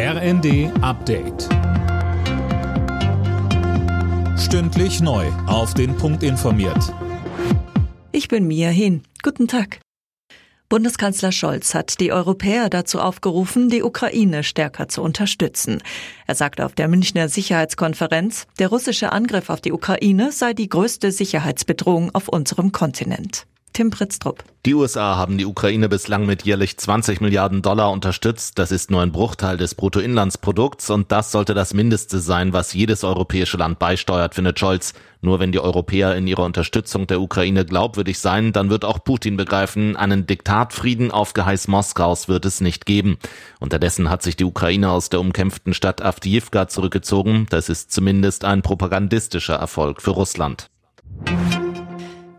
RND Update. Stündlich neu. Auf den Punkt informiert. Ich bin Mia Hin. Guten Tag. Bundeskanzler Scholz hat die Europäer dazu aufgerufen, die Ukraine stärker zu unterstützen. Er sagte auf der Münchner Sicherheitskonferenz, der russische Angriff auf die Ukraine sei die größte Sicherheitsbedrohung auf unserem Kontinent. Tim Pritztrup. Die USA haben die Ukraine bislang mit jährlich 20 Milliarden Dollar unterstützt. Das ist nur ein Bruchteil des Bruttoinlandsprodukts und das sollte das Mindeste sein, was jedes europäische Land beisteuert, findet Scholz. Nur wenn die Europäer in ihrer Unterstützung der Ukraine glaubwürdig sein, dann wird auch Putin begreifen, einen Diktatfrieden auf Geheiß Moskaus wird es nicht geben. Unterdessen hat sich die Ukraine aus der umkämpften Stadt Avdiivka zurückgezogen. Das ist zumindest ein propagandistischer Erfolg für Russland.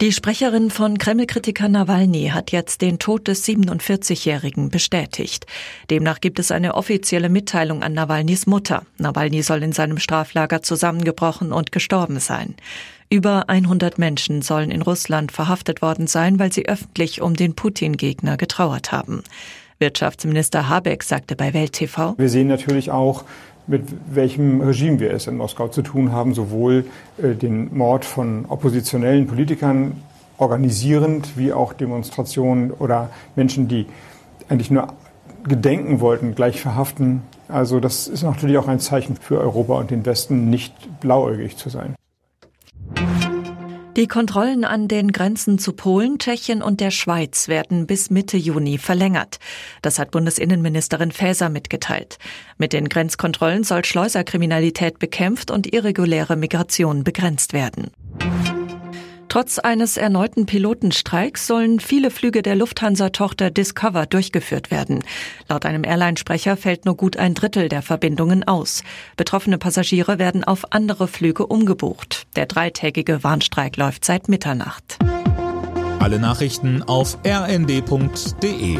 Die Sprecherin von Kreml-Kritiker Nawalny hat jetzt den Tod des 47-Jährigen bestätigt. Demnach gibt es eine offizielle Mitteilung an Nawalnys Mutter. Nawalny soll in seinem Straflager zusammengebrochen und gestorben sein. Über 100 Menschen sollen in Russland verhaftet worden sein, weil sie öffentlich um den Putin-Gegner getrauert haben. Wirtschaftsminister Habeck sagte bei Welt TV: Wir sehen natürlich auch, mit welchem Regime wir es in Moskau zu tun haben, sowohl äh, den Mord von oppositionellen Politikern organisierend, wie auch Demonstrationen oder Menschen, die eigentlich nur gedenken wollten, gleich verhaften. Also das ist natürlich auch ein Zeichen für Europa und den Westen, nicht blauäugig zu sein. Die Kontrollen an den Grenzen zu Polen, Tschechien und der Schweiz werden bis Mitte Juni verlängert. Das hat Bundesinnenministerin Faeser mitgeteilt. Mit den Grenzkontrollen soll Schleuserkriminalität bekämpft und irreguläre Migration begrenzt werden. Trotz eines erneuten Pilotenstreiks sollen viele Flüge der Lufthansa-Tochter Discover durchgeführt werden. Laut einem Airline-Sprecher fällt nur gut ein Drittel der Verbindungen aus. Betroffene Passagiere werden auf andere Flüge umgebucht. Der dreitägige Warnstreik läuft seit Mitternacht. Alle Nachrichten auf rnd.de